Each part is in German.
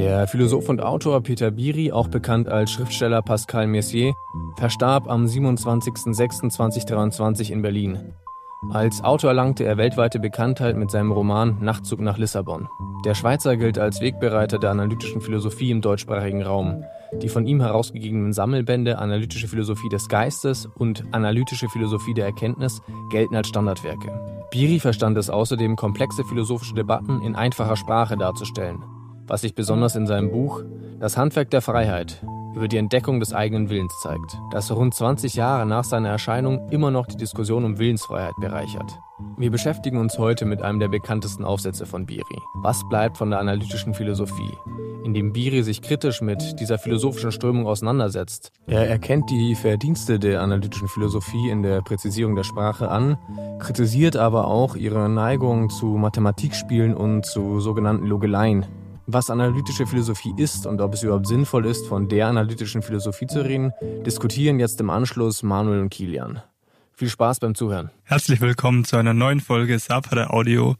Der Philosoph und Autor Peter Biri, auch bekannt als Schriftsteller Pascal Messier, verstarb am 27.06.2023 in Berlin. Als Autor erlangte er weltweite Bekanntheit mit seinem Roman Nachtzug nach Lissabon. Der Schweizer gilt als Wegbereiter der analytischen Philosophie im deutschsprachigen Raum. Die von ihm herausgegebenen Sammelbände Analytische Philosophie des Geistes und Analytische Philosophie der Erkenntnis gelten als Standardwerke. Biri verstand es außerdem, komplexe philosophische Debatten in einfacher Sprache darzustellen was sich besonders in seinem Buch Das Handwerk der Freiheit über die Entdeckung des eigenen Willens zeigt, das rund 20 Jahre nach seiner Erscheinung immer noch die Diskussion um Willensfreiheit bereichert. Wir beschäftigen uns heute mit einem der bekanntesten Aufsätze von Biri. Was bleibt von der analytischen Philosophie? In dem Biri sich kritisch mit dieser philosophischen Strömung auseinandersetzt. Er erkennt die Verdienste der analytischen Philosophie in der Präzisierung der Sprache an, kritisiert aber auch ihre Neigung zu Mathematikspielen und zu sogenannten Logeleien, was analytische Philosophie ist und ob es überhaupt sinnvoll ist, von der analytischen Philosophie zu reden, diskutieren jetzt im Anschluss Manuel und Kilian. Viel Spaß beim Zuhören. Herzlich willkommen zu einer neuen Folge Sapere Audio.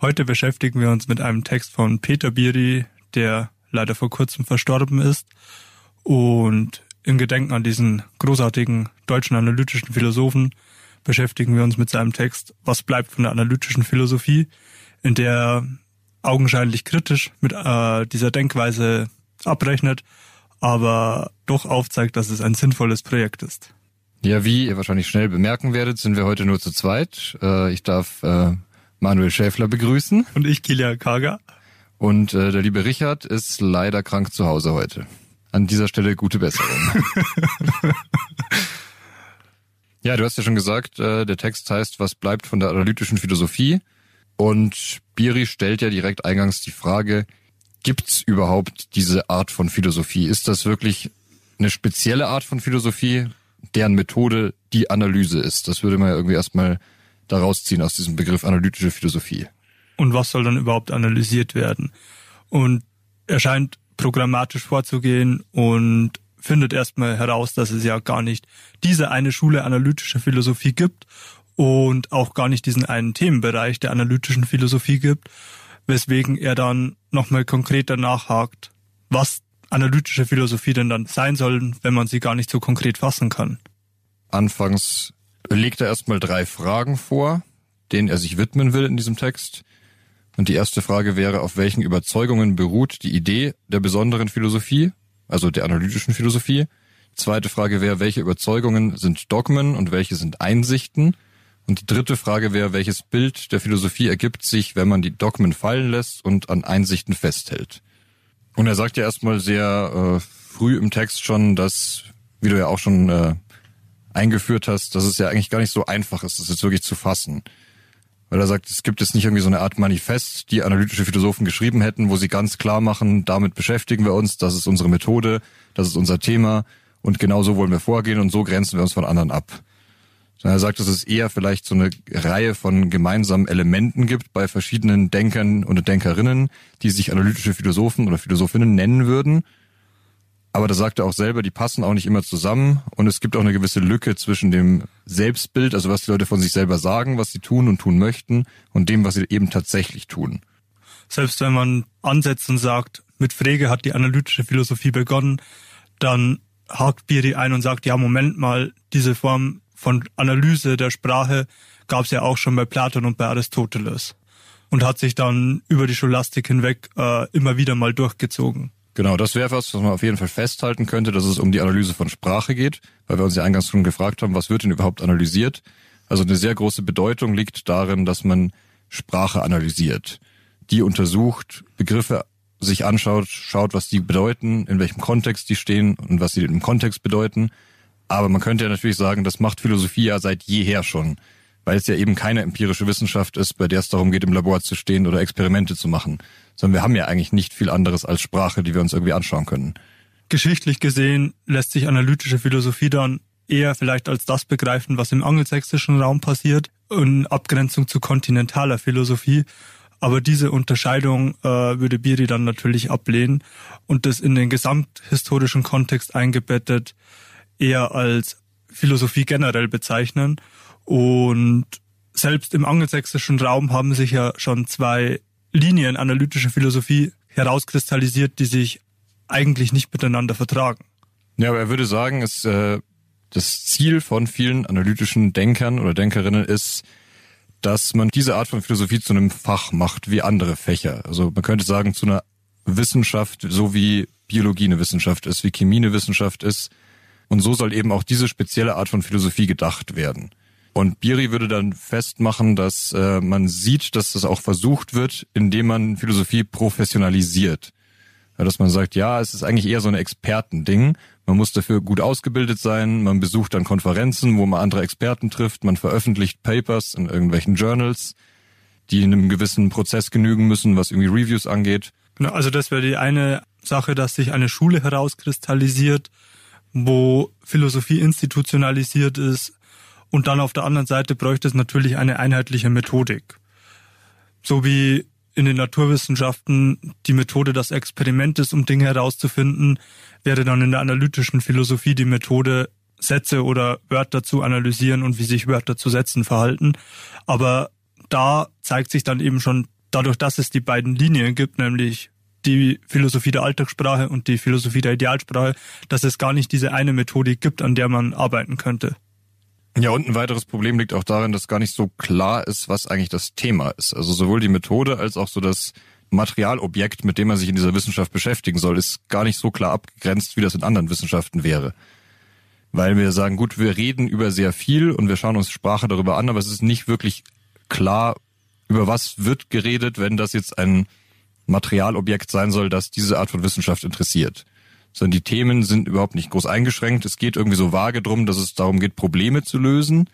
Heute beschäftigen wir uns mit einem Text von Peter Biri, der leider vor kurzem verstorben ist. Und im Gedenken an diesen großartigen deutschen analytischen Philosophen beschäftigen wir uns mit seinem Text Was bleibt von der analytischen Philosophie, in der augenscheinlich kritisch mit äh, dieser Denkweise abrechnet, aber doch aufzeigt, dass es ein sinnvolles Projekt ist. Ja, wie ihr wahrscheinlich schnell bemerken werdet, sind wir heute nur zu zweit. Äh, ich darf äh, Manuel Schäfler begrüßen. Und ich, Kilian Kaga. Und äh, der liebe Richard ist leider krank zu Hause heute. An dieser Stelle gute Besserung. ja, du hast ja schon gesagt, äh, der Text heißt, was bleibt von der analytischen Philosophie? Und Biri stellt ja direkt eingangs die Frage, gibt's überhaupt diese Art von Philosophie? Ist das wirklich eine spezielle Art von Philosophie, deren Methode die Analyse ist? Das würde man ja irgendwie erstmal daraus ziehen aus diesem Begriff analytische Philosophie. Und was soll dann überhaupt analysiert werden? Und er scheint programmatisch vorzugehen und findet erstmal heraus, dass es ja gar nicht diese eine Schule analytischer Philosophie gibt und auch gar nicht diesen einen Themenbereich der analytischen Philosophie gibt, weswegen er dann nochmal konkreter nachhakt, was analytische Philosophie denn dann sein soll, wenn man sie gar nicht so konkret fassen kann. Anfangs legt er erstmal drei Fragen vor, denen er sich widmen will in diesem Text. Und die erste Frage wäre, auf welchen Überzeugungen beruht die Idee der besonderen Philosophie, also der analytischen Philosophie? Zweite Frage wäre, welche Überzeugungen sind Dogmen und welche sind Einsichten? Und die dritte Frage wäre, welches Bild der Philosophie ergibt sich, wenn man die Dogmen fallen lässt und an Einsichten festhält? Und er sagt ja erstmal sehr äh, früh im Text schon, dass, wie du ja auch schon äh, eingeführt hast, dass es ja eigentlich gar nicht so einfach ist, das jetzt wirklich zu fassen. Weil er sagt, es gibt jetzt nicht irgendwie so eine Art Manifest, die analytische Philosophen geschrieben hätten, wo sie ganz klar machen, damit beschäftigen wir uns, das ist unsere Methode, das ist unser Thema und genau so wollen wir vorgehen und so grenzen wir uns von anderen ab sondern er sagt, dass es eher vielleicht so eine Reihe von gemeinsamen Elementen gibt bei verschiedenen Denkern und Denkerinnen, die sich analytische Philosophen oder Philosophinnen nennen würden. Aber da sagt er auch selber, die passen auch nicht immer zusammen und es gibt auch eine gewisse Lücke zwischen dem Selbstbild, also was die Leute von sich selber sagen, was sie tun und tun möchten und dem, was sie eben tatsächlich tun. Selbst wenn man ansetzt und sagt, mit Frege hat die analytische Philosophie begonnen, dann hakt Biri ein und sagt, ja, Moment mal, diese Form von Analyse der Sprache gab es ja auch schon bei Platon und bei Aristoteles und hat sich dann über die Scholastik hinweg äh, immer wieder mal durchgezogen. Genau, das wäre was, was man auf jeden Fall festhalten könnte, dass es um die Analyse von Sprache geht, weil wir uns ja eingangs schon gefragt haben, was wird denn überhaupt analysiert? Also eine sehr große Bedeutung liegt darin, dass man Sprache analysiert, die untersucht, Begriffe sich anschaut, schaut, was die bedeuten, in welchem Kontext die stehen und was sie im Kontext bedeuten aber man könnte ja natürlich sagen, das macht Philosophie ja seit jeher schon, weil es ja eben keine empirische Wissenschaft ist, bei der es darum geht, im Labor zu stehen oder Experimente zu machen, sondern wir haben ja eigentlich nicht viel anderes als Sprache, die wir uns irgendwie anschauen können. Geschichtlich gesehen lässt sich analytische Philosophie dann eher vielleicht als das begreifen, was im angelsächsischen Raum passiert, in Abgrenzung zu kontinentaler Philosophie. Aber diese Unterscheidung äh, würde Biri dann natürlich ablehnen und das in den gesamthistorischen Kontext eingebettet eher als Philosophie generell bezeichnen. Und selbst im angelsächsischen Raum haben sich ja schon zwei Linien analytische Philosophie herauskristallisiert, die sich eigentlich nicht miteinander vertragen. Ja, aber er würde sagen, es, äh, das Ziel von vielen analytischen Denkern oder Denkerinnen ist, dass man diese Art von Philosophie zu einem Fach macht, wie andere Fächer. Also man könnte sagen, zu einer Wissenschaft, so wie Biologie eine Wissenschaft ist, wie Chemie eine Wissenschaft ist. Und so soll eben auch diese spezielle Art von Philosophie gedacht werden. Und Biri würde dann festmachen, dass äh, man sieht, dass das auch versucht wird, indem man Philosophie professionalisiert. Ja, dass man sagt, ja, es ist eigentlich eher so ein Expertending. Man muss dafür gut ausgebildet sein, man besucht dann Konferenzen, wo man andere Experten trifft, man veröffentlicht Papers in irgendwelchen Journals, die in einem gewissen Prozess genügen müssen, was irgendwie Reviews angeht. Genau, also das wäre die eine Sache, dass sich eine Schule herauskristallisiert, wo Philosophie institutionalisiert ist, und dann auf der anderen Seite bräuchte es natürlich eine einheitliche Methodik. So wie in den Naturwissenschaften die Methode das Experiment ist, um Dinge herauszufinden, wäre dann in der analytischen Philosophie die Methode, Sätze oder Wörter zu analysieren und wie sich Wörter zu Sätzen verhalten. Aber da zeigt sich dann eben schon dadurch, dass es die beiden Linien gibt, nämlich die Philosophie der Alltagssprache und die Philosophie der Idealsprache, dass es gar nicht diese eine Methodik gibt, an der man arbeiten könnte. Ja, und ein weiteres Problem liegt auch darin, dass gar nicht so klar ist, was eigentlich das Thema ist. Also sowohl die Methode als auch so das Materialobjekt, mit dem man sich in dieser Wissenschaft beschäftigen soll, ist gar nicht so klar abgegrenzt, wie das in anderen Wissenschaften wäre. Weil wir sagen, gut, wir reden über sehr viel und wir schauen uns Sprache darüber an, aber es ist nicht wirklich klar, über was wird geredet, wenn das jetzt ein Materialobjekt sein soll, das diese Art von Wissenschaft interessiert sondern die Themen sind überhaupt nicht groß eingeschränkt. Es geht irgendwie so vage drum, dass es darum geht, Probleme zu lösen.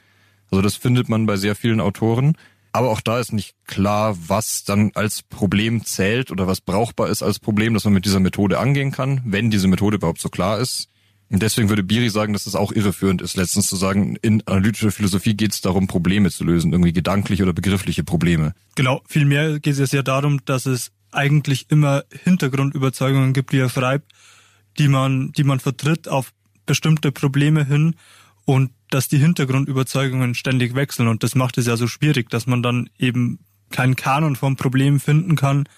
Also das findet man bei sehr vielen Autoren. Aber auch da ist nicht klar, was dann als Problem zählt oder was brauchbar ist als Problem, dass man mit dieser Methode angehen kann, wenn diese Methode überhaupt so klar ist. Und deswegen würde Biri sagen, dass es auch irreführend ist, letztens zu sagen, in analytischer Philosophie geht es darum, Probleme zu lösen, irgendwie gedankliche oder begriffliche Probleme. Genau, vielmehr geht es ja darum, dass es eigentlich immer Hintergrundüberzeugungen gibt, wie er schreibt, die man, die man vertritt auf bestimmte Probleme hin und dass die Hintergrundüberzeugungen ständig wechseln und das macht es ja so schwierig, dass man dann eben keinen Kanon von Problemen finden kann,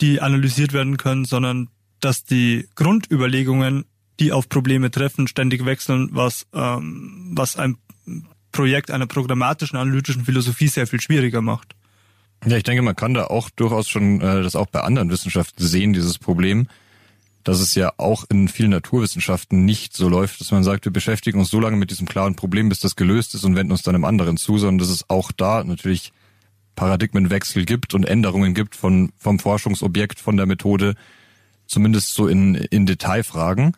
die analysiert werden können, sondern dass die Grundüberlegungen, die auf Probleme treffen, ständig wechseln, was, ähm, was ein Projekt einer programmatischen analytischen Philosophie sehr viel schwieriger macht. Ja, ich denke, man kann da auch durchaus schon äh, das auch bei anderen Wissenschaften sehen, dieses Problem dass es ja auch in vielen Naturwissenschaften nicht so läuft, dass man sagt, wir beschäftigen uns so lange mit diesem klaren Problem, bis das gelöst ist und wenden uns dann einem anderen zu, sondern dass es auch da natürlich Paradigmenwechsel gibt und Änderungen gibt von, vom Forschungsobjekt, von der Methode, zumindest so in, in Detailfragen.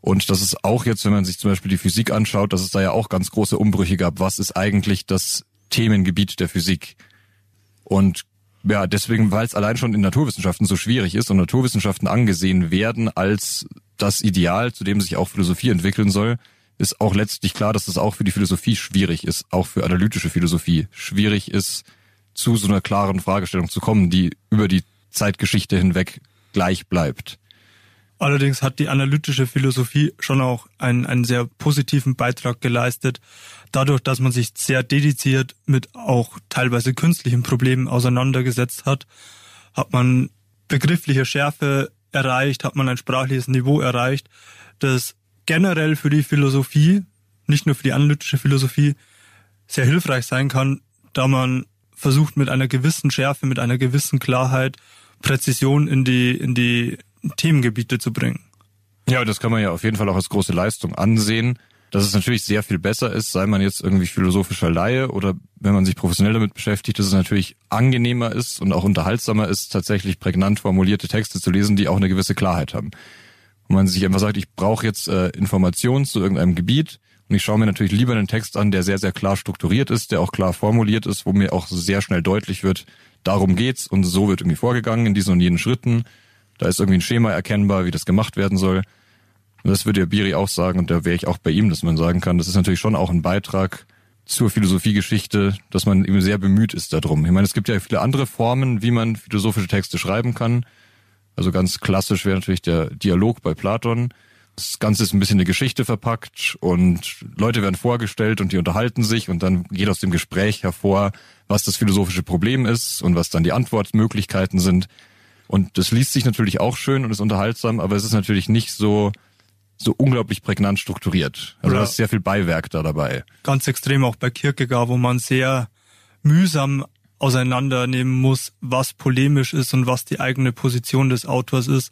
Und dass es auch jetzt, wenn man sich zum Beispiel die Physik anschaut, dass es da ja auch ganz große Umbrüche gab. Was ist eigentlich das Themengebiet der Physik? Und ja, deswegen, weil es allein schon in Naturwissenschaften so schwierig ist und Naturwissenschaften angesehen werden als das Ideal, zu dem sich auch Philosophie entwickeln soll, ist auch letztlich klar, dass es das auch für die Philosophie schwierig ist, auch für analytische Philosophie schwierig ist, zu so einer klaren Fragestellung zu kommen, die über die Zeitgeschichte hinweg gleich bleibt. Allerdings hat die analytische Philosophie schon auch einen, einen sehr positiven Beitrag geleistet, dadurch, dass man sich sehr dediziert mit auch teilweise künstlichen Problemen auseinandergesetzt hat, hat man begriffliche Schärfe erreicht, hat man ein sprachliches Niveau erreicht, das generell für die Philosophie, nicht nur für die analytische Philosophie, sehr hilfreich sein kann, da man versucht mit einer gewissen Schärfe, mit einer gewissen Klarheit Präzision in die, in die Themengebiete zu bringen. Ja, das kann man ja auf jeden Fall auch als große Leistung ansehen. Dass es natürlich sehr viel besser ist, sei man jetzt irgendwie philosophischer Laie oder wenn man sich professionell damit beschäftigt, dass es natürlich angenehmer ist und auch unterhaltsamer ist, tatsächlich prägnant formulierte Texte zu lesen, die auch eine gewisse Klarheit haben. Und man sich einfach sagt, ich brauche jetzt äh, Informationen zu irgendeinem Gebiet und ich schaue mir natürlich lieber einen Text an, der sehr, sehr klar strukturiert ist, der auch klar formuliert ist, wo mir auch sehr schnell deutlich wird, darum geht's und so wird irgendwie vorgegangen in diesen und jenen Schritten da ist irgendwie ein Schema erkennbar, wie das gemacht werden soll. Und das würde ja Biri auch sagen, und da wäre ich auch bei ihm, dass man sagen kann, das ist natürlich schon auch ein Beitrag zur Philosophiegeschichte, dass man eben sehr bemüht ist darum. Ich meine, es gibt ja viele andere Formen, wie man philosophische Texte schreiben kann. Also ganz klassisch wäre natürlich der Dialog bei Platon. Das Ganze ist ein bisschen eine Geschichte verpackt und Leute werden vorgestellt und die unterhalten sich und dann geht aus dem Gespräch hervor, was das philosophische Problem ist und was dann die Antwortmöglichkeiten sind. Und das liest sich natürlich auch schön und ist unterhaltsam, aber es ist natürlich nicht so, so unglaublich prägnant strukturiert. Also da ist sehr viel Beiwerk da dabei. Ganz extrem auch bei Kierkegaard, wo man sehr mühsam auseinandernehmen muss, was polemisch ist und was die eigene Position des Autors ist,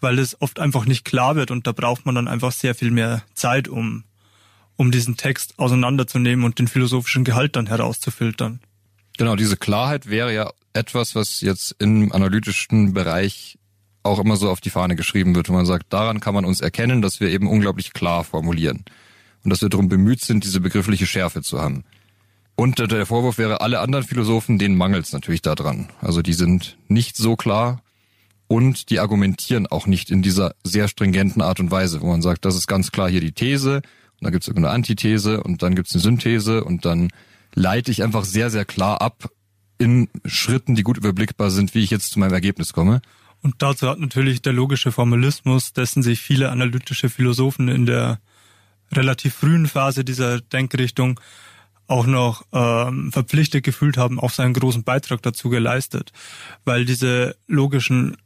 weil es oft einfach nicht klar wird und da braucht man dann einfach sehr viel mehr Zeit, um, um diesen Text auseinanderzunehmen und den philosophischen Gehalt dann herauszufiltern. Genau, diese Klarheit wäre ja etwas, was jetzt im analytischen Bereich auch immer so auf die Fahne geschrieben wird, wo man sagt, daran kann man uns erkennen, dass wir eben unglaublich klar formulieren und dass wir darum bemüht sind, diese begriffliche Schärfe zu haben. Und der Vorwurf wäre, alle anderen Philosophen, denen mangelt es natürlich daran. Also die sind nicht so klar und die argumentieren auch nicht in dieser sehr stringenten Art und Weise, wo man sagt, das ist ganz klar hier die These und dann gibt es irgendeine Antithese und dann gibt es eine Synthese und dann leite ich einfach sehr, sehr klar ab in Schritten, die gut überblickbar sind, wie ich jetzt zu meinem Ergebnis komme. Und dazu hat natürlich der logische Formalismus, dessen sich viele analytische Philosophen in der relativ frühen Phase dieser Denkrichtung auch noch ähm, verpflichtet gefühlt haben, auch seinen großen Beitrag dazu geleistet, weil diese logischen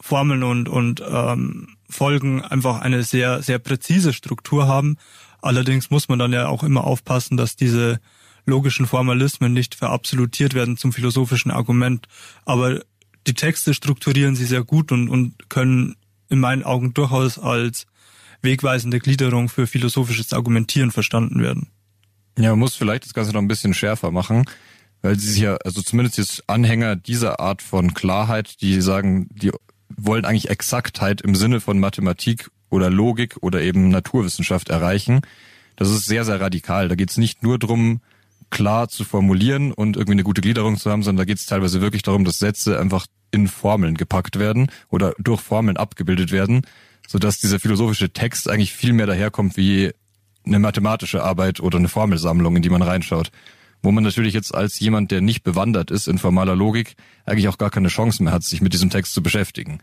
Formeln und, und ähm, Folgen einfach eine sehr, sehr präzise Struktur haben. Allerdings muss man dann ja auch immer aufpassen, dass diese logischen Formalismen nicht verabsolutiert werden zum philosophischen Argument. Aber die Texte strukturieren sie sehr gut und, und können in meinen Augen durchaus als wegweisende Gliederung für philosophisches Argumentieren verstanden werden. Ja, man muss vielleicht das Ganze noch ein bisschen schärfer machen, weil sie sich ja, also zumindest jetzt Anhänger dieser Art von Klarheit, die sagen, die wollen eigentlich Exaktheit im Sinne von Mathematik oder Logik oder eben Naturwissenschaft erreichen. Das ist sehr, sehr radikal. Da geht es nicht nur drum, klar zu formulieren und irgendwie eine gute Gliederung zu haben, sondern da geht es teilweise wirklich darum, dass Sätze einfach in Formeln gepackt werden oder durch Formeln abgebildet werden, sodass dieser philosophische Text eigentlich viel mehr daherkommt wie eine mathematische Arbeit oder eine Formelsammlung, in die man reinschaut. Wo man natürlich jetzt als jemand, der nicht bewandert ist in formaler Logik, eigentlich auch gar keine Chance mehr hat, sich mit diesem Text zu beschäftigen.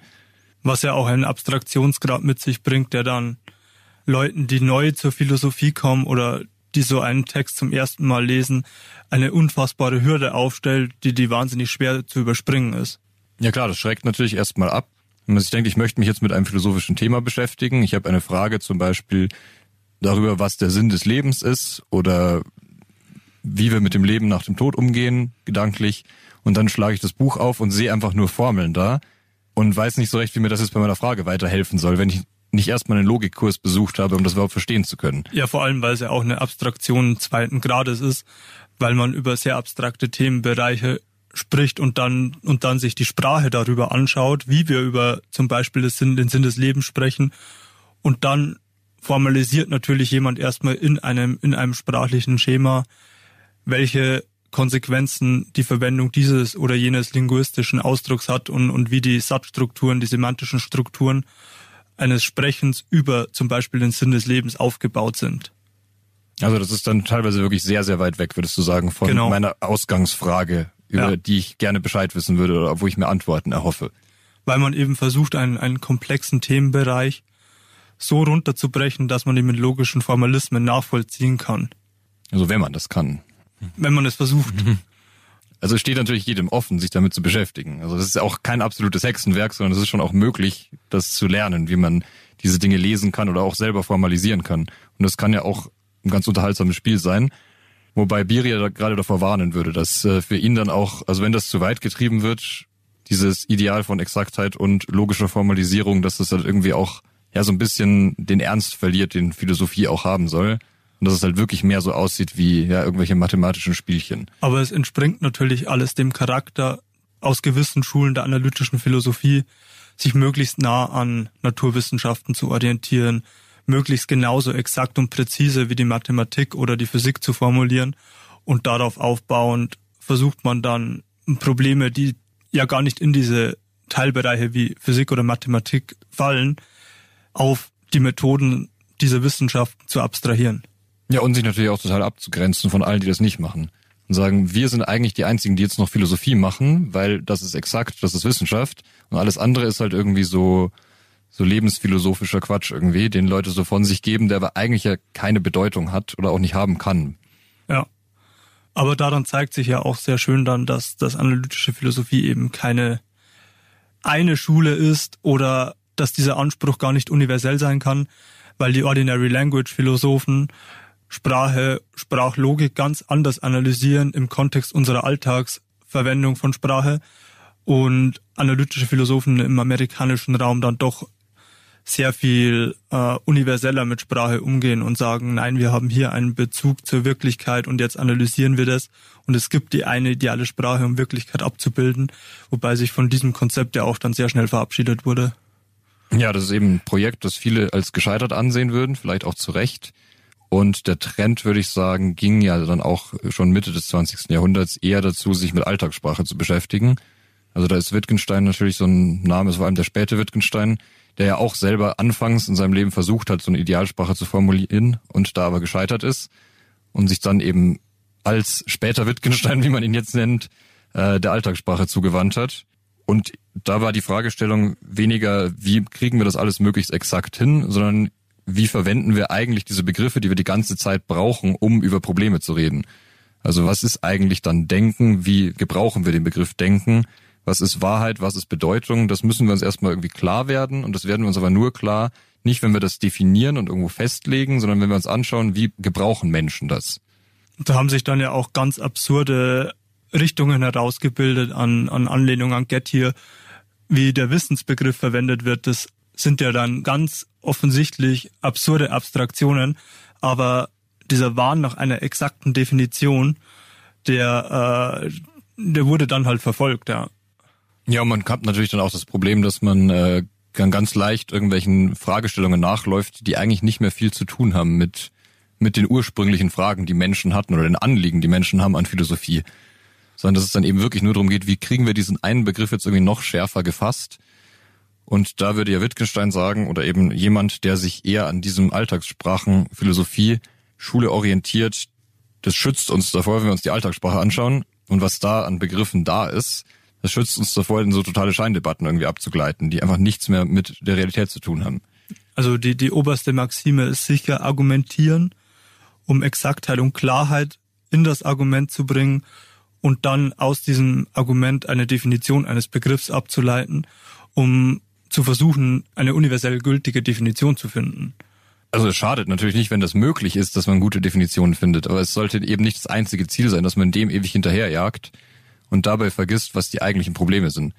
Was ja auch einen Abstraktionsgrad mit sich bringt, der dann Leuten, die neu zur Philosophie kommen oder die so einen Text zum ersten Mal lesen, eine unfassbare Hürde aufstellt, die die wahnsinnig schwer zu überspringen ist. Ja klar, das schreckt natürlich erstmal ab. Wenn man sich denkt, ich möchte mich jetzt mit einem philosophischen Thema beschäftigen, ich habe eine Frage zum Beispiel darüber, was der Sinn des Lebens ist oder wie wir mit dem Leben nach dem Tod umgehen, gedanklich, und dann schlage ich das Buch auf und sehe einfach nur Formeln da und weiß nicht so recht, wie mir das jetzt bei meiner Frage weiterhelfen soll, wenn ich nicht erstmal einen Logikkurs besucht habe, um das überhaupt verstehen zu können. Ja, vor allem, weil es ja auch eine Abstraktion zweiten Grades ist, weil man über sehr abstrakte Themenbereiche spricht und dann und dann sich die Sprache darüber anschaut, wie wir über zum Beispiel das Sinn, den Sinn des Lebens sprechen und dann formalisiert natürlich jemand erstmal in einem in einem sprachlichen Schema, welche Konsequenzen die Verwendung dieses oder jenes linguistischen Ausdrucks hat und, und wie die Satzstrukturen, die semantischen Strukturen eines Sprechens über zum Beispiel den Sinn des Lebens aufgebaut sind. Also das ist dann teilweise wirklich sehr, sehr weit weg, würdest du sagen, von genau. meiner Ausgangsfrage, über ja. die ich gerne Bescheid wissen würde oder wo ich mir Antworten erhoffe. Weil man eben versucht, einen, einen komplexen Themenbereich so runterzubrechen, dass man ihn mit logischen Formalismen nachvollziehen kann. Also wenn man das kann. Wenn man es versucht. Also es steht natürlich jedem offen, sich damit zu beschäftigen. Also das ist auch kein absolutes Hexenwerk, sondern es ist schon auch möglich, das zu lernen, wie man diese Dinge lesen kann oder auch selber formalisieren kann. Und das kann ja auch ein ganz unterhaltsames Spiel sein. Wobei Biri ja gerade davor warnen würde, dass äh, für ihn dann auch, also wenn das zu weit getrieben wird, dieses Ideal von Exaktheit und logischer Formalisierung, dass das halt irgendwie auch ja so ein bisschen den Ernst verliert, den Philosophie auch haben soll. Und dass es halt wirklich mehr so aussieht wie ja irgendwelche mathematischen Spielchen. Aber es entspringt natürlich alles dem Charakter aus gewissen Schulen der analytischen Philosophie, sich möglichst nah an Naturwissenschaften zu orientieren, möglichst genauso exakt und präzise wie die Mathematik oder die Physik zu formulieren und darauf aufbauend versucht man dann Probleme, die ja gar nicht in diese Teilbereiche wie Physik oder Mathematik fallen, auf die Methoden dieser Wissenschaften zu abstrahieren. Ja, und sich natürlich auch total abzugrenzen von allen, die das nicht machen. Und sagen, wir sind eigentlich die einzigen, die jetzt noch Philosophie machen, weil das ist exakt, das ist Wissenschaft. Und alles andere ist halt irgendwie so, so lebensphilosophischer Quatsch irgendwie, den Leute so von sich geben, der aber eigentlich ja keine Bedeutung hat oder auch nicht haben kann. Ja. Aber daran zeigt sich ja auch sehr schön dann, dass das analytische Philosophie eben keine eine Schule ist oder dass dieser Anspruch gar nicht universell sein kann, weil die Ordinary Language Philosophen Sprache, Sprachlogik ganz anders analysieren im Kontext unserer Alltagsverwendung von Sprache und analytische Philosophen im amerikanischen Raum dann doch sehr viel äh, universeller mit Sprache umgehen und sagen, nein, wir haben hier einen Bezug zur Wirklichkeit und jetzt analysieren wir das und es gibt die eine ideale Sprache, um Wirklichkeit abzubilden, wobei sich von diesem Konzept ja auch dann sehr schnell verabschiedet wurde. Ja, das ist eben ein Projekt, das viele als gescheitert ansehen würden, vielleicht auch zu Recht. Und der Trend, würde ich sagen, ging ja dann auch schon Mitte des 20. Jahrhunderts eher dazu, sich mit Alltagssprache zu beschäftigen. Also da ist Wittgenstein natürlich so ein Name, es war allem der späte Wittgenstein, der ja auch selber anfangs in seinem Leben versucht hat, so eine Idealsprache zu formulieren und da aber gescheitert ist und sich dann eben als später Wittgenstein, wie man ihn jetzt nennt, äh, der Alltagssprache zugewandt hat. Und da war die Fragestellung weniger, wie kriegen wir das alles möglichst exakt hin, sondern wie verwenden wir eigentlich diese Begriffe, die wir die ganze Zeit brauchen, um über Probleme zu reden. Also was ist eigentlich dann Denken? Wie gebrauchen wir den Begriff Denken? Was ist Wahrheit? Was ist Bedeutung? Das müssen wir uns erstmal irgendwie klar werden. Und das werden wir uns aber nur klar, nicht wenn wir das definieren und irgendwo festlegen, sondern wenn wir uns anschauen, wie gebrauchen Menschen das. Da haben sich dann ja auch ganz absurde Richtungen herausgebildet an, an Anlehnung an Get hier, wie der Wissensbegriff verwendet wird. Das sind ja dann ganz offensichtlich absurde Abstraktionen, aber dieser Wahn nach einer exakten Definition, der, äh, der wurde dann halt verfolgt, ja. Ja, man hat natürlich dann auch das Problem, dass man äh, ganz leicht irgendwelchen Fragestellungen nachläuft, die eigentlich nicht mehr viel zu tun haben mit, mit den ursprünglichen Fragen, die Menschen hatten oder den Anliegen, die Menschen haben an Philosophie. Sondern dass es dann eben wirklich nur darum geht, wie kriegen wir diesen einen Begriff jetzt irgendwie noch schärfer gefasst und da würde ja Wittgenstein sagen, oder eben jemand, der sich eher an diesem Alltagssprachen, Philosophie, Schule orientiert, das schützt uns davor, wenn wir uns die Alltagssprache anschauen und was da an Begriffen da ist, das schützt uns davor, in so totale Scheindebatten irgendwie abzugleiten, die einfach nichts mehr mit der Realität zu tun haben. Also die, die oberste Maxime ist sicher argumentieren, um Exaktheit und Klarheit in das Argument zu bringen und dann aus diesem Argument eine Definition eines Begriffs abzuleiten, um zu versuchen, eine universell gültige Definition zu finden. Also es schadet natürlich nicht, wenn das möglich ist, dass man gute Definitionen findet, aber es sollte eben nicht das einzige Ziel sein, dass man dem ewig hinterherjagt und dabei vergisst, was die eigentlichen Probleme sind.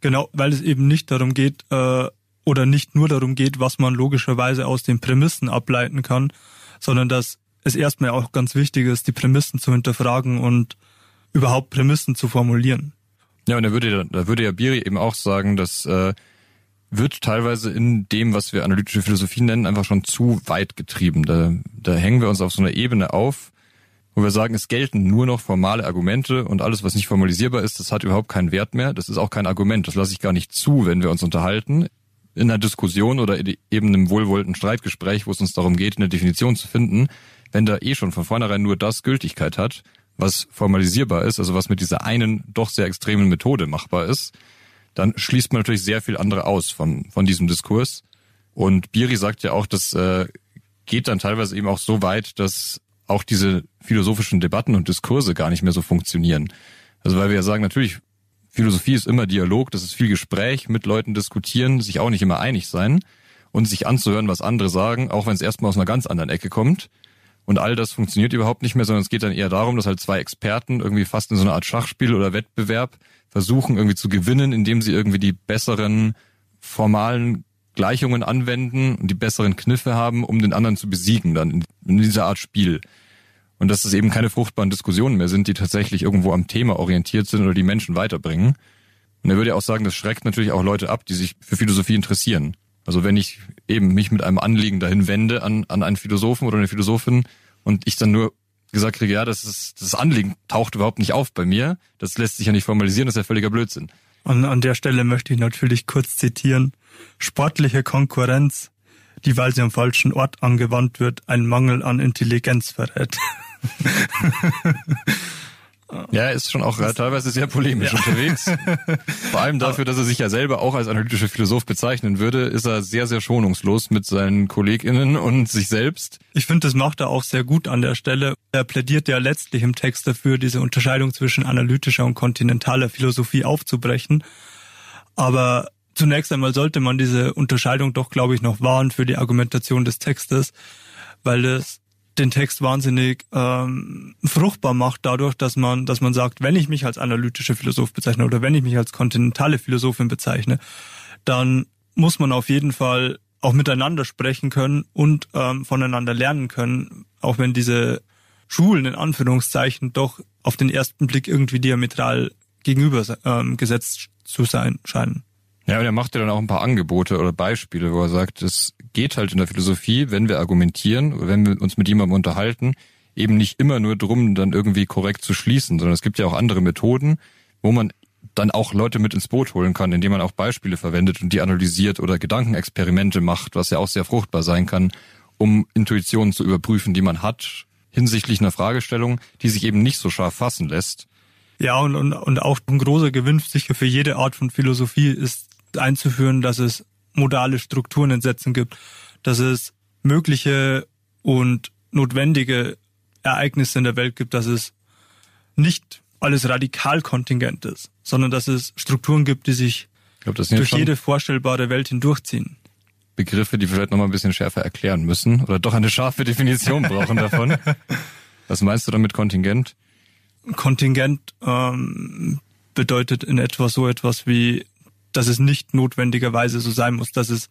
Genau, weil es eben nicht darum geht, äh, oder nicht nur darum geht, was man logischerweise aus den Prämissen ableiten kann, sondern dass es erstmal auch ganz wichtig ist, die Prämissen zu hinterfragen und überhaupt Prämissen zu formulieren. Ja, und da würde, da würde ja Biri eben auch sagen, dass äh, wird teilweise in dem, was wir analytische Philosophie nennen, einfach schon zu weit getrieben. Da, da hängen wir uns auf so einer Ebene auf, wo wir sagen, es gelten nur noch formale Argumente und alles, was nicht formalisierbar ist, das hat überhaupt keinen Wert mehr. Das ist auch kein Argument. Das lasse ich gar nicht zu, wenn wir uns unterhalten. In einer Diskussion oder eben einem wohlwollenden Streitgespräch, wo es uns darum geht, eine Definition zu finden, wenn da eh schon von vornherein nur das Gültigkeit hat, was formalisierbar ist, also was mit dieser einen doch sehr extremen Methode machbar ist, dann schließt man natürlich sehr viel andere aus von, von diesem Diskurs. Und Biri sagt ja auch, das äh, geht dann teilweise eben auch so weit, dass auch diese philosophischen Debatten und Diskurse gar nicht mehr so funktionieren. Also weil wir ja sagen, natürlich, Philosophie ist immer Dialog, das ist viel Gespräch, mit Leuten diskutieren, sich auch nicht immer einig sein und sich anzuhören, was andere sagen, auch wenn es erstmal aus einer ganz anderen Ecke kommt. Und all das funktioniert überhaupt nicht mehr, sondern es geht dann eher darum, dass halt zwei Experten irgendwie fast in so einer Art Schachspiel oder Wettbewerb versuchen irgendwie zu gewinnen, indem sie irgendwie die besseren formalen Gleichungen anwenden und die besseren Kniffe haben, um den anderen zu besiegen dann in, in dieser Art Spiel. Und dass es eben keine fruchtbaren Diskussionen mehr sind, die tatsächlich irgendwo am Thema orientiert sind oder die Menschen weiterbringen. Und er würde ja auch sagen, das schreckt natürlich auch Leute ab, die sich für Philosophie interessieren. Also wenn ich eben mich mit einem Anliegen dahin wende an, an einen Philosophen oder eine Philosophin und ich dann nur gesagt kriege, ja, das ist, das Anliegen taucht überhaupt nicht auf bei mir. Das lässt sich ja nicht formalisieren, das ist ja völliger Blödsinn. Und an der Stelle möchte ich natürlich kurz zitieren. Sportliche Konkurrenz, die, weil sie am falschen Ort angewandt wird, einen Mangel an Intelligenz verrät. Ja, er ist schon auch teilweise sehr polemisch ja. unterwegs. Vor allem dafür, dass er sich ja selber auch als analytischer Philosoph bezeichnen würde, ist er sehr, sehr schonungslos mit seinen KollegInnen und sich selbst. Ich finde, das macht er auch sehr gut an der Stelle. Er plädiert ja letztlich im Text dafür, diese Unterscheidung zwischen analytischer und kontinentaler Philosophie aufzubrechen. Aber zunächst einmal sollte man diese Unterscheidung doch, glaube ich, noch wahren für die Argumentation des Textes, weil es den Text wahnsinnig ähm, fruchtbar macht dadurch, dass man, dass man sagt, wenn ich mich als analytischer Philosoph bezeichne oder wenn ich mich als kontinentale Philosophin bezeichne, dann muss man auf jeden Fall auch miteinander sprechen können und ähm, voneinander lernen können, auch wenn diese Schulen in Anführungszeichen doch auf den ersten Blick irgendwie diametral gegenüber ähm, gesetzt zu sein scheinen. Ja, und er macht ja dann auch ein paar Angebote oder Beispiele, wo er sagt, es geht halt in der Philosophie, wenn wir argumentieren wenn wir uns mit jemandem unterhalten, eben nicht immer nur drum, dann irgendwie korrekt zu schließen, sondern es gibt ja auch andere Methoden, wo man dann auch Leute mit ins Boot holen kann, indem man auch Beispiele verwendet und die analysiert oder Gedankenexperimente macht, was ja auch sehr fruchtbar sein kann, um Intuitionen zu überprüfen, die man hat hinsichtlich einer Fragestellung, die sich eben nicht so scharf fassen lässt. Ja, und, und, und auch ein großer Gewinn sicher für jede Art von Philosophie ist einzuführen, dass es modale Strukturen in Sätzen gibt, dass es mögliche und notwendige Ereignisse in der Welt gibt, dass es nicht alles radikal kontingent ist, sondern dass es Strukturen gibt, die sich glaub, durch jede vorstellbare Welt hindurchziehen. Begriffe, die wir vielleicht nochmal ein bisschen schärfer erklären müssen oder doch eine scharfe Definition brauchen davon. Was meinst du damit Kontingent? Kontingent ähm, bedeutet in etwa so etwas wie dass es nicht notwendigerweise so sein muss, dass es,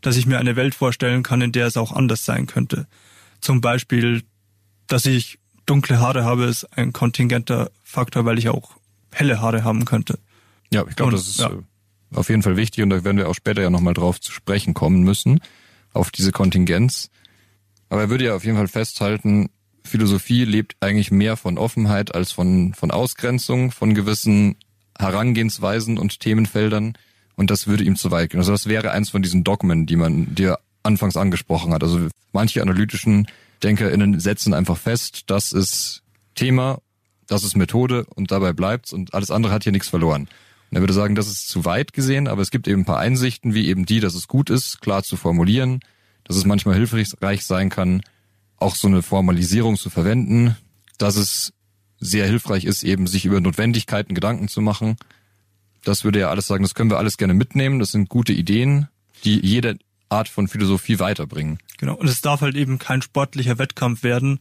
dass ich mir eine Welt vorstellen kann, in der es auch anders sein könnte. Zum Beispiel, dass ich dunkle Haare habe, ist ein kontingenter Faktor, weil ich auch helle Haare haben könnte. Ja, ich glaube, das ist ja. Äh, auf jeden Fall wichtig und da werden wir auch später ja nochmal drauf zu sprechen kommen müssen, auf diese Kontingenz. Aber er würde ja auf jeden Fall festhalten, Philosophie lebt eigentlich mehr von Offenheit als von, von Ausgrenzung, von gewissen Herangehensweisen und Themenfeldern und das würde ihm zu weit gehen. Also das wäre eins von diesen Dogmen, die man dir anfangs angesprochen hat. Also manche analytischen DenkerInnen setzen einfach fest, das ist Thema, das ist Methode und dabei bleibt's und alles andere hat hier nichts verloren. Und er würde sagen, das ist zu weit gesehen, aber es gibt eben ein paar Einsichten, wie eben die, dass es gut ist, klar zu formulieren, dass es manchmal hilfreich sein kann, auch so eine Formalisierung zu verwenden, dass es sehr hilfreich ist, eben sich über Notwendigkeiten Gedanken zu machen. Das würde ja alles sagen, das können wir alles gerne mitnehmen. Das sind gute Ideen, die jede Art von Philosophie weiterbringen. Genau. Und es darf halt eben kein sportlicher Wettkampf werden,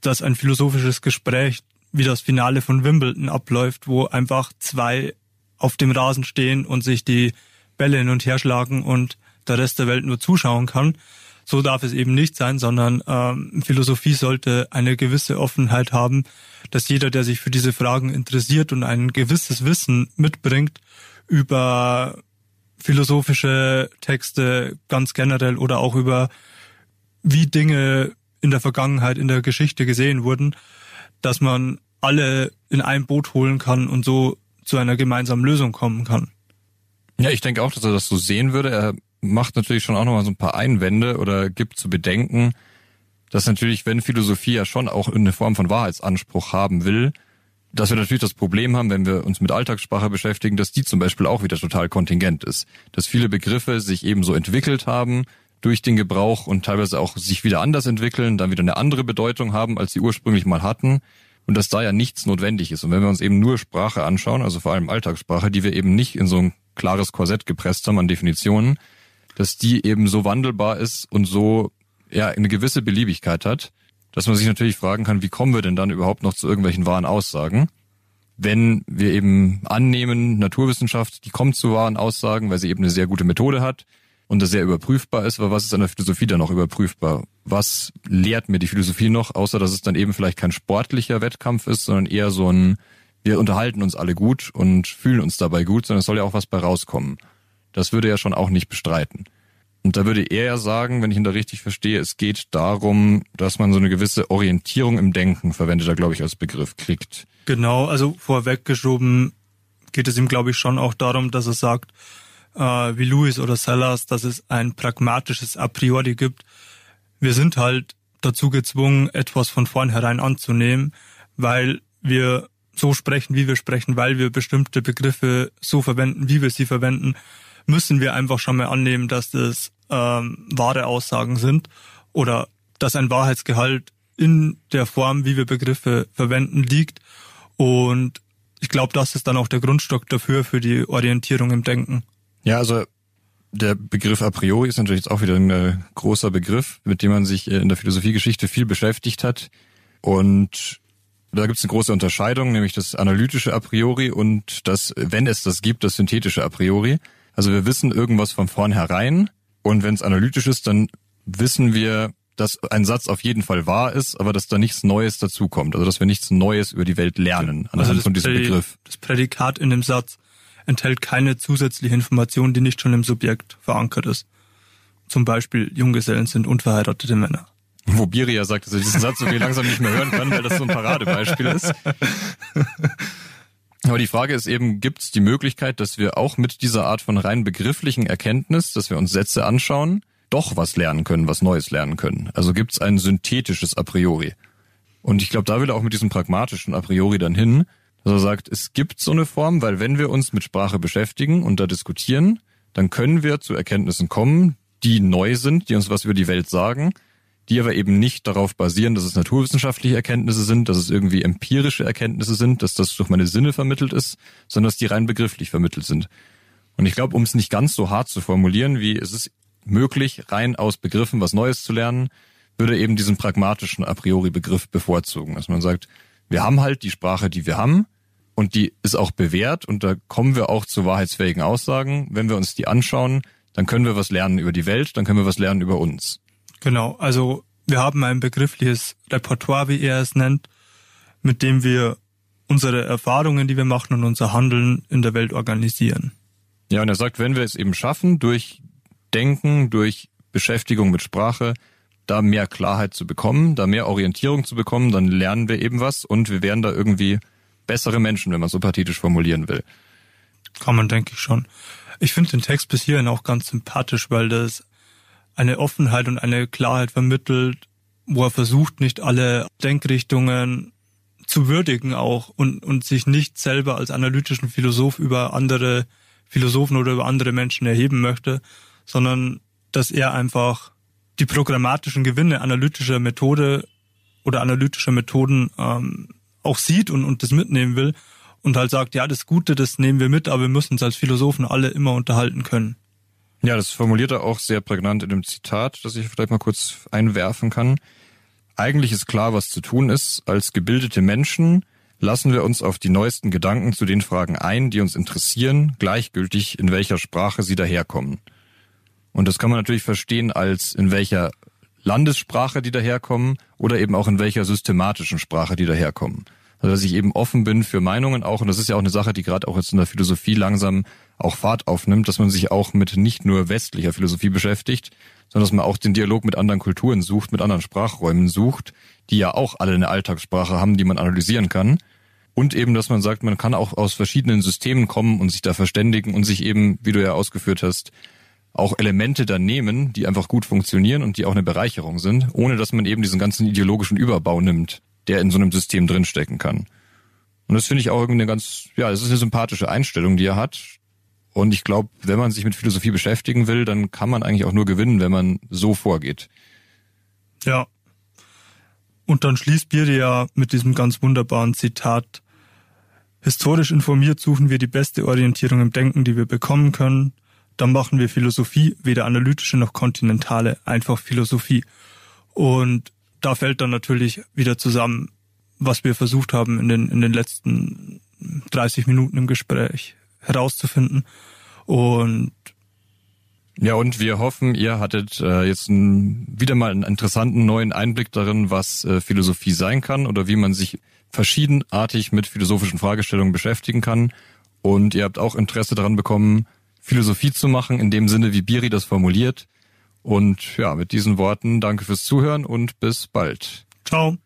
dass ein philosophisches Gespräch wie das Finale von Wimbledon abläuft, wo einfach zwei auf dem Rasen stehen und sich die Bälle hin und her schlagen und der Rest der Welt nur zuschauen kann, so darf es eben nicht sein, sondern ähm, Philosophie sollte eine gewisse Offenheit haben, dass jeder, der sich für diese Fragen interessiert und ein gewisses Wissen mitbringt über philosophische Texte ganz generell oder auch über wie Dinge in der Vergangenheit, in der Geschichte gesehen wurden, dass man alle in ein Boot holen kann und so zu einer gemeinsamen Lösung kommen kann. Ja, ich denke auch, dass er das so sehen würde. Er macht natürlich schon auch nochmal so ein paar Einwände oder gibt zu bedenken, dass natürlich, wenn Philosophie ja schon auch eine Form von Wahrheitsanspruch haben will, dass wir natürlich das Problem haben, wenn wir uns mit Alltagssprache beschäftigen, dass die zum Beispiel auch wieder total kontingent ist. Dass viele Begriffe sich eben so entwickelt haben durch den Gebrauch und teilweise auch sich wieder anders entwickeln, dann wieder eine andere Bedeutung haben, als sie ursprünglich mal hatten. Und dass da ja nichts notwendig ist. Und wenn wir uns eben nur Sprache anschauen, also vor allem Alltagssprache, die wir eben nicht in so ein klares Korsett gepresst haben an Definitionen, dass die eben so wandelbar ist und so ja eine gewisse Beliebigkeit hat, dass man sich natürlich fragen kann, wie kommen wir denn dann überhaupt noch zu irgendwelchen wahren Aussagen? Wenn wir eben annehmen, Naturwissenschaft, die kommt zu wahren Aussagen, weil sie eben eine sehr gute Methode hat und das sehr überprüfbar ist, aber was ist an der Philosophie dann noch überprüfbar? Was lehrt mir die Philosophie noch, außer dass es dann eben vielleicht kein sportlicher Wettkampf ist, sondern eher so ein, wir unterhalten uns alle gut und fühlen uns dabei gut, sondern es soll ja auch was bei rauskommen. Das würde er schon auch nicht bestreiten. Und da würde er ja sagen, wenn ich ihn da richtig verstehe, es geht darum, dass man so eine gewisse Orientierung im Denken, verwendet er, glaube ich, als Begriff, kriegt. Genau, also vorweggeschoben geht es ihm, glaube ich, schon auch darum, dass er sagt, äh, wie Lewis oder Sellers, dass es ein pragmatisches A priori gibt. Wir sind halt dazu gezwungen, etwas von vornherein anzunehmen, weil wir so sprechen, wie wir sprechen, weil wir bestimmte Begriffe so verwenden, wie wir sie verwenden müssen wir einfach schon mal annehmen, dass das ähm, wahre Aussagen sind oder dass ein Wahrheitsgehalt in der Form, wie wir Begriffe verwenden, liegt. Und ich glaube, das ist dann auch der Grundstock dafür, für die Orientierung im Denken. Ja, also der Begriff a priori ist natürlich jetzt auch wieder ein äh, großer Begriff, mit dem man sich äh, in der Philosophiegeschichte viel beschäftigt hat. Und da gibt es eine große Unterscheidung, nämlich das analytische a priori und das, wenn es das gibt, das synthetische a priori. Also wir wissen irgendwas von vornherein und wenn es analytisch ist, dann wissen wir, dass ein Satz auf jeden Fall wahr ist, aber dass da nichts Neues dazukommt. Also dass wir nichts Neues über die Welt lernen anhand also von diesem Prädi Begriff. Das Prädikat in dem Satz enthält keine zusätzliche Information, die nicht schon im Subjekt verankert ist. Zum Beispiel Junggesellen sind unverheiratete Männer. Wo Biri ja sagt, dass er diesen Satz so viel langsam nicht mehr hören kann, weil das so ein Paradebeispiel ist. Aber die Frage ist eben, gibt es die Möglichkeit, dass wir auch mit dieser Art von rein begrifflichen Erkenntnis, dass wir uns Sätze anschauen, doch was lernen können, was Neues lernen können? Also gibt es ein synthetisches A priori? Und ich glaube, da will er auch mit diesem pragmatischen A priori dann hin, dass er sagt, es gibt so eine Form, weil wenn wir uns mit Sprache beschäftigen und da diskutieren, dann können wir zu Erkenntnissen kommen, die neu sind, die uns was über die Welt sagen, die aber eben nicht darauf basieren, dass es naturwissenschaftliche Erkenntnisse sind, dass es irgendwie empirische Erkenntnisse sind, dass das durch meine Sinne vermittelt ist, sondern dass die rein begrifflich vermittelt sind. Und ich glaube, um es nicht ganz so hart zu formulieren, wie es ist möglich, rein aus Begriffen was Neues zu lernen, würde eben diesen pragmatischen a priori Begriff bevorzugen, dass man sagt, wir haben halt die Sprache, die wir haben, und die ist auch bewährt und da kommen wir auch zu wahrheitsfähigen Aussagen. Wenn wir uns die anschauen, dann können wir was lernen über die Welt, dann können wir was lernen über uns. Genau, also wir haben ein begriffliches Repertoire, wie er es nennt, mit dem wir unsere Erfahrungen, die wir machen und unser Handeln in der Welt organisieren. Ja, und er sagt, wenn wir es eben schaffen, durch Denken, durch Beschäftigung mit Sprache, da mehr Klarheit zu bekommen, da mehr Orientierung zu bekommen, dann lernen wir eben was und wir werden da irgendwie bessere Menschen, wenn man so pathetisch formulieren will. Kann man, denke ich schon. Ich finde den Text bis hierhin auch ganz sympathisch, weil das eine Offenheit und eine Klarheit vermittelt, wo er versucht, nicht alle Denkrichtungen zu würdigen auch und, und sich nicht selber als analytischen Philosoph über andere Philosophen oder über andere Menschen erheben möchte, sondern dass er einfach die programmatischen Gewinne analytischer Methode oder analytischer Methoden ähm, auch sieht und, und das mitnehmen will und halt sagt, ja, das Gute, das nehmen wir mit, aber wir müssen uns als Philosophen alle immer unterhalten können. Ja, das formuliert er auch sehr prägnant in dem Zitat, das ich vielleicht mal kurz einwerfen kann. Eigentlich ist klar, was zu tun ist. Als gebildete Menschen lassen wir uns auf die neuesten Gedanken zu den Fragen ein, die uns interessieren, gleichgültig in welcher Sprache sie daherkommen. Und das kann man natürlich verstehen als in welcher Landessprache die daherkommen oder eben auch in welcher systematischen Sprache die daherkommen. Also dass ich eben offen bin für Meinungen auch, und das ist ja auch eine Sache, die gerade auch jetzt in der Philosophie langsam auch Fahrt aufnimmt, dass man sich auch mit nicht nur westlicher Philosophie beschäftigt, sondern dass man auch den Dialog mit anderen Kulturen sucht, mit anderen Sprachräumen sucht, die ja auch alle eine Alltagssprache haben, die man analysieren kann. Und eben, dass man sagt, man kann auch aus verschiedenen Systemen kommen und sich da verständigen und sich eben, wie du ja ausgeführt hast, auch Elemente dann nehmen, die einfach gut funktionieren und die auch eine Bereicherung sind, ohne dass man eben diesen ganzen ideologischen Überbau nimmt, der in so einem System drinstecken kann. Und das finde ich auch irgendwie eine ganz, ja, das ist eine sympathische Einstellung, die er hat. Und ich glaube, wenn man sich mit Philosophie beschäftigen will, dann kann man eigentlich auch nur gewinnen, wenn man so vorgeht. Ja. Und dann schließt Bierde ja mit diesem ganz wunderbaren Zitat. Historisch informiert suchen wir die beste Orientierung im Denken, die wir bekommen können. Dann machen wir Philosophie, weder analytische noch kontinentale, einfach Philosophie. Und da fällt dann natürlich wieder zusammen, was wir versucht haben in den, in den letzten 30 Minuten im Gespräch herauszufinden. Und ja, und wir hoffen, ihr hattet äh, jetzt ein, wieder mal einen interessanten neuen Einblick darin, was äh, Philosophie sein kann oder wie man sich verschiedenartig mit philosophischen Fragestellungen beschäftigen kann. Und ihr habt auch Interesse daran bekommen, Philosophie zu machen, in dem Sinne, wie Biri das formuliert. Und ja, mit diesen Worten danke fürs Zuhören und bis bald. Ciao.